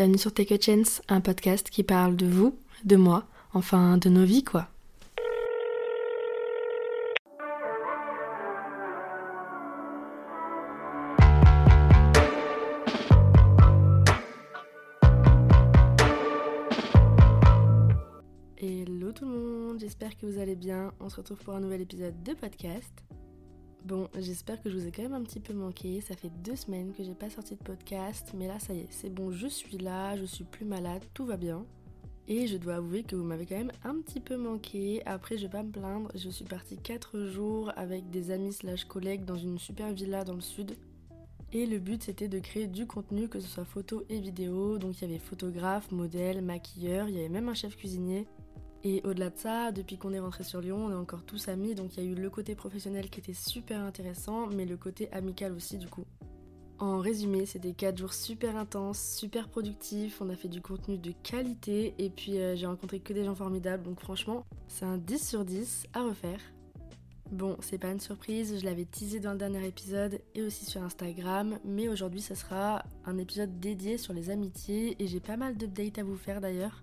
bienvenue sur Take a Chance, un podcast qui parle de vous, de moi, enfin de nos vies quoi. Hello tout le monde, j'espère que vous allez bien. On se retrouve pour un nouvel épisode de podcast. Bon, j'espère que je vous ai quand même un petit peu manqué. Ça fait deux semaines que j'ai pas sorti de podcast, mais là ça y est, c'est bon, je suis là, je suis plus malade, tout va bien. Et je dois avouer que vous m'avez quand même un petit peu manqué. Après, je vais pas me plaindre, je suis partie 4 jours avec des amis slash collègues dans une super villa dans le sud. Et le but c'était de créer du contenu, que ce soit photo et vidéo. Donc il y avait photographe, modèle, maquilleur, il y avait même un chef cuisinier. Et au-delà de ça, depuis qu'on est rentré sur Lyon, on est encore tous amis, donc il y a eu le côté professionnel qui était super intéressant, mais le côté amical aussi du coup. En résumé, c'était 4 jours super intenses, super productifs, on a fait du contenu de qualité, et puis euh, j'ai rencontré que des gens formidables, donc franchement, c'est un 10 sur 10 à refaire. Bon, c'est pas une surprise, je l'avais teasé dans le dernier épisode et aussi sur Instagram, mais aujourd'hui ça sera un épisode dédié sur les amitiés, et j'ai pas mal d'updates à vous faire d'ailleurs.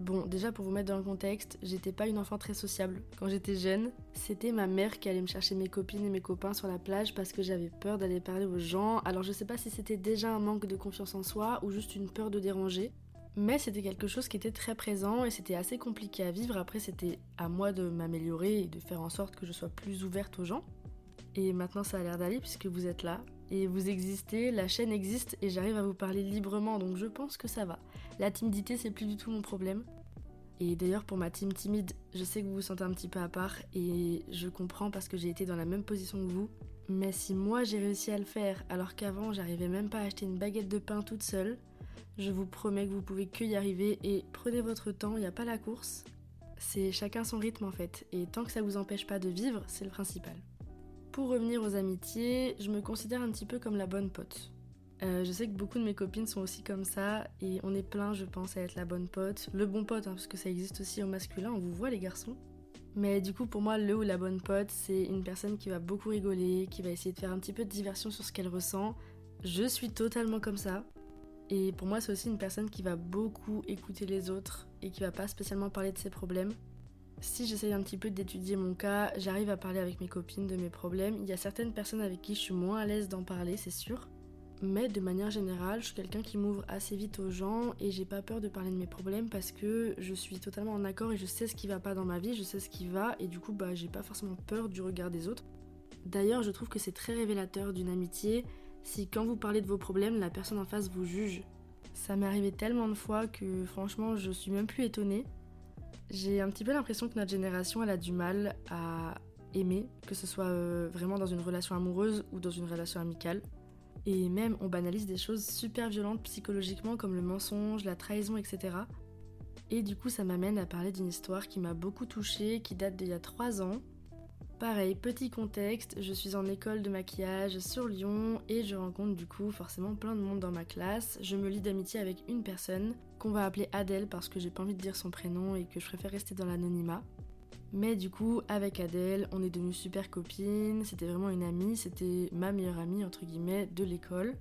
Bon, déjà pour vous mettre dans le contexte, j'étais pas une enfant très sociable. Quand j'étais jeune, c'était ma mère qui allait me chercher mes copines et mes copains sur la plage parce que j'avais peur d'aller parler aux gens. Alors je sais pas si c'était déjà un manque de confiance en soi ou juste une peur de déranger. Mais c'était quelque chose qui était très présent et c'était assez compliqué à vivre. Après, c'était à moi de m'améliorer et de faire en sorte que je sois plus ouverte aux gens. Et maintenant, ça a l'air d'aller puisque vous êtes là et vous existez, la chaîne existe et j'arrive à vous parler librement donc je pense que ça va. La timidité, c'est plus du tout mon problème. Et d'ailleurs, pour ma team timide, je sais que vous vous sentez un petit peu à part et je comprends parce que j'ai été dans la même position que vous. Mais si moi j'ai réussi à le faire alors qu'avant j'arrivais même pas à acheter une baguette de pain toute seule, je vous promets que vous pouvez que y arriver et prenez votre temps, il n'y a pas la course. C'est chacun son rythme en fait, et tant que ça vous empêche pas de vivre, c'est le principal. Pour revenir aux amitiés, je me considère un petit peu comme la bonne pote. Euh, je sais que beaucoup de mes copines sont aussi comme ça et on est plein, je pense, à être la bonne pote. Le bon pote, hein, parce que ça existe aussi au masculin, on vous voit les garçons. Mais du coup, pour moi, le ou la bonne pote, c'est une personne qui va beaucoup rigoler, qui va essayer de faire un petit peu de diversion sur ce qu'elle ressent. Je suis totalement comme ça. Et pour moi, c'est aussi une personne qui va beaucoup écouter les autres et qui va pas spécialement parler de ses problèmes. Si j'essaye un petit peu d'étudier mon cas, j'arrive à parler avec mes copines de mes problèmes. Il y a certaines personnes avec qui je suis moins à l'aise d'en parler, c'est sûr. Mais de manière générale, je suis quelqu'un qui m'ouvre assez vite aux gens et j'ai pas peur de parler de mes problèmes parce que je suis totalement en accord et je sais ce qui va pas dans ma vie, je sais ce qui va et du coup bah j'ai pas forcément peur du regard des autres. D'ailleurs, je trouve que c'est très révélateur d'une amitié si quand vous parlez de vos problèmes, la personne en face vous juge. Ça m'est arrivé tellement de fois que franchement, je suis même plus étonnée. J'ai un petit peu l'impression que notre génération, elle a du mal à aimer, que ce soit euh, vraiment dans une relation amoureuse ou dans une relation amicale. Et même on banalise des choses super violentes psychologiquement comme le mensonge, la trahison, etc. Et du coup ça m'amène à parler d'une histoire qui m'a beaucoup touchée, qui date d'il y a 3 ans. Pareil, petit contexte, je suis en école de maquillage sur Lyon et je rencontre du coup forcément plein de monde dans ma classe. Je me lie d'amitié avec une personne qu'on va appeler Adèle parce que j'ai pas envie de dire son prénom et que je préfère rester dans l'anonymat. Mais du coup, avec Adèle, on est devenues super copines, c'était vraiment une amie, c'était ma meilleure amie, entre guillemets, de l'école.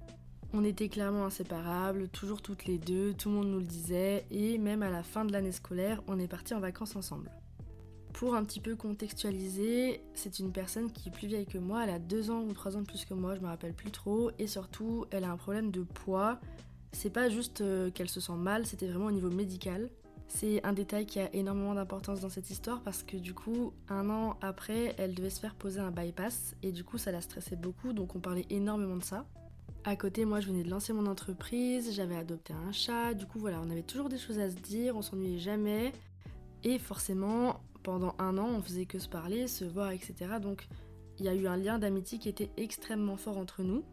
On était clairement inséparables, toujours toutes les deux, tout le monde nous le disait, et même à la fin de l'année scolaire, on est partis en vacances ensemble. Pour un petit peu contextualiser, c'est une personne qui est plus vieille que moi, elle a deux ans ou trois ans de plus que moi, je me rappelle plus trop, et surtout, elle a un problème de poids. C'est pas juste euh, qu'elle se sent mal, c'était vraiment au niveau médical. C'est un détail qui a énormément d'importance dans cette histoire parce que du coup, un an après, elle devait se faire poser un bypass et du coup, ça la stressait beaucoup, donc on parlait énormément de ça. À côté, moi, je venais de lancer mon entreprise, j'avais adopté un chat, du coup, voilà, on avait toujours des choses à se dire, on s'ennuyait jamais. Et forcément, pendant un an, on faisait que se parler, se voir, etc. Donc, il y a eu un lien d'amitié qui était extrêmement fort entre nous.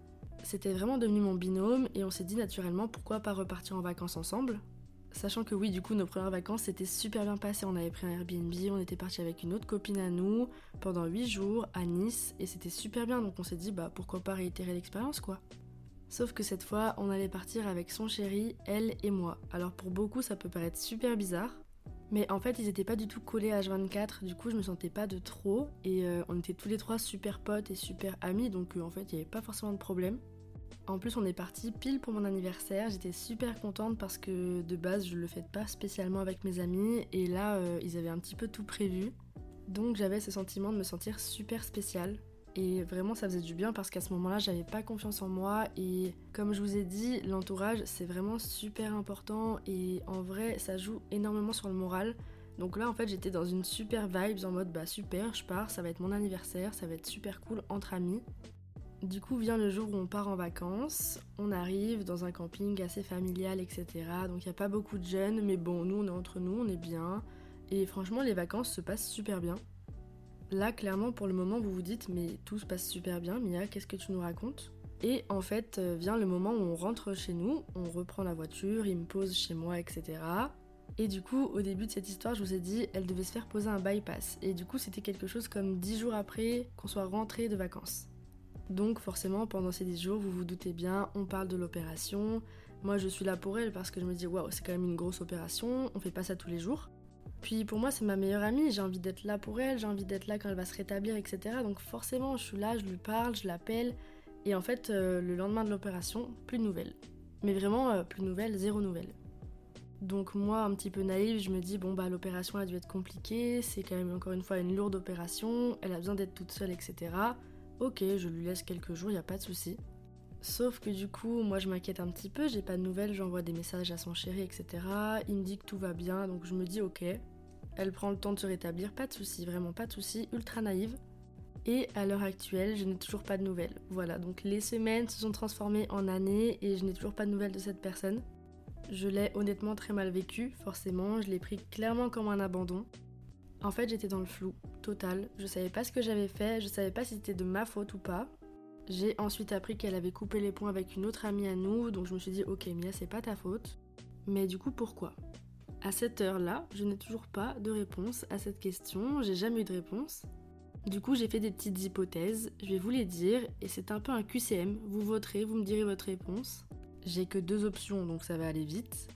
C'était vraiment devenu mon binôme et on s'est dit naturellement pourquoi pas repartir en vacances ensemble. Sachant que oui, du coup, nos premières vacances s'étaient super bien passées. On avait pris un Airbnb, on était parti avec une autre copine à nous pendant 8 jours à Nice et c'était super bien. Donc on s'est dit, bah pourquoi pas réitérer l'expérience quoi. Sauf que cette fois, on allait partir avec son chéri, elle et moi. Alors pour beaucoup, ça peut paraître super bizarre. Mais en fait, ils étaient pas du tout collés à H24, du coup, je me sentais pas de trop. Et euh, on était tous les trois super potes et super amis, donc euh, en fait, il n'y avait pas forcément de problème. En plus, on est parti pile pour mon anniversaire. J'étais super contente parce que de base, je le fais pas spécialement avec mes amis. Et là, euh, ils avaient un petit peu tout prévu. Donc j'avais ce sentiment de me sentir super spéciale. Et vraiment, ça faisait du bien parce qu'à ce moment-là, j'avais pas confiance en moi. Et comme je vous ai dit, l'entourage, c'est vraiment super important. Et en vrai, ça joue énormément sur le moral. Donc là, en fait, j'étais dans une super vibe en mode bah super, je pars, ça va être mon anniversaire, ça va être super cool entre amis. Du coup vient le jour où on part en vacances, on arrive dans un camping assez familial, etc. Donc il n'y a pas beaucoup de jeunes, mais bon, nous on est entre nous, on est bien. Et franchement, les vacances se passent super bien. Là, clairement, pour le moment, vous vous dites, mais tout se passe super bien, Mia, qu'est-ce que tu nous racontes? Et en fait, euh, vient le moment où on rentre chez nous, on reprend la voiture, il me pose chez moi, etc. Et du coup, au début de cette histoire, je vous ai dit, elle devait se faire poser un bypass. Et du coup, c'était quelque chose comme 10 jours après qu'on soit rentré de vacances. Donc forcément, pendant ces 10 jours, vous vous doutez bien, on parle de l'opération. Moi, je suis là pour elle parce que je me dis, waouh, c'est quand même une grosse opération, on fait pas ça tous les jours. Puis pour moi, c'est ma meilleure amie, j'ai envie d'être là pour elle, j'ai envie d'être là quand elle va se rétablir, etc. Donc forcément, je suis là, je lui parle, je l'appelle. Et en fait, euh, le lendemain de l'opération, plus de nouvelles. Mais vraiment, euh, plus de nouvelles, zéro nouvelle. Donc moi, un petit peu naïve, je me dis, bon bah l'opération a dû être compliquée, c'est quand même encore une fois une lourde opération, elle a besoin d'être toute seule, etc. Ok, je lui laisse quelques jours, y a pas de souci. Sauf que du coup, moi je m'inquiète un petit peu, j'ai pas de nouvelles, j'envoie des messages à son chéri, etc. Il me dit que tout va bien, donc je me dis ok. Elle prend le temps de se rétablir, pas de souci, vraiment pas de souci, ultra naïve. Et à l'heure actuelle, je n'ai toujours pas de nouvelles. Voilà, donc les semaines se sont transformées en années et je n'ai toujours pas de nouvelles de cette personne. Je l'ai honnêtement très mal vécu, forcément, je l'ai pris clairement comme un abandon. En fait, j'étais dans le flou, total. Je savais pas ce que j'avais fait, je savais pas si c'était de ma faute ou pas. J'ai ensuite appris qu'elle avait coupé les ponts avec une autre amie à nous, donc je me suis dit, ok, Mia, c'est pas ta faute. Mais du coup, pourquoi? À cette heure-là, je n'ai toujours pas de réponse à cette question, j'ai jamais eu de réponse. Du coup, j'ai fait des petites hypothèses, je vais vous les dire, et c'est un peu un QCM. Vous voterez, vous me direz votre réponse. J'ai que deux options, donc ça va aller vite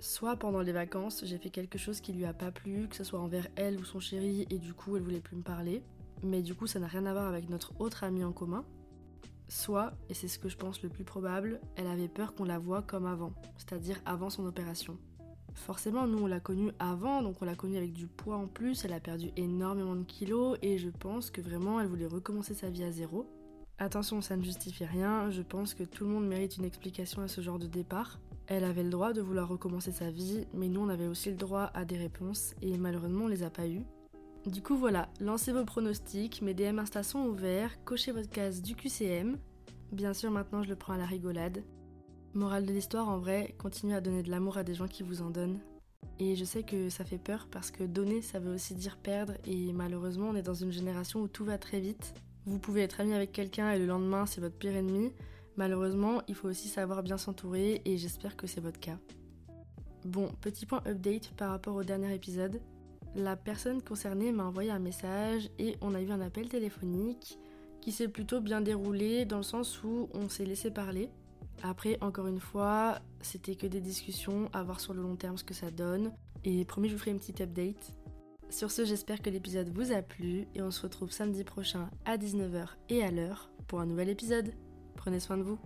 soit pendant les vacances, j'ai fait quelque chose qui lui a pas plu, que ce soit envers elle ou son chéri, et du coup elle voulait plus me parler. Mais du coup, ça n'a rien à voir avec notre autre amie en commun. Soit, et c'est ce que je pense le plus probable, elle avait peur qu'on la voie comme avant, c'est-à-dire avant son opération. Forcément, nous on l'a connue avant, donc on l'a connue avec du poids en plus, elle a perdu énormément de kilos et je pense que vraiment elle voulait recommencer sa vie à zéro. Attention, ça ne justifie rien, je pense que tout le monde mérite une explication à ce genre de départ. Elle avait le droit de vouloir recommencer sa vie, mais nous on avait aussi le droit à des réponses et malheureusement on les a pas eues. Du coup voilà, lancez vos pronostics, mes DM Insta sont ouverts, cochez votre case du QCM. Bien sûr maintenant je le prends à la rigolade. Morale de l'histoire en vrai, continuez à donner de l'amour à des gens qui vous en donnent. Et je sais que ça fait peur parce que donner ça veut aussi dire perdre et malheureusement on est dans une génération où tout va très vite. Vous pouvez être ami avec quelqu'un et le lendemain c'est votre pire ennemi. Malheureusement, il faut aussi savoir bien s'entourer et j'espère que c'est votre cas. Bon, petit point update par rapport au dernier épisode. La personne concernée m'a envoyé un message et on a eu un appel téléphonique qui s'est plutôt bien déroulé dans le sens où on s'est laissé parler. Après, encore une fois, c'était que des discussions, à voir sur le long terme ce que ça donne. Et promis, je vous ferai une petite update. Sur ce, j'espère que l'épisode vous a plu et on se retrouve samedi prochain à 19h et à l'heure pour un nouvel épisode. Prenez soin de vous.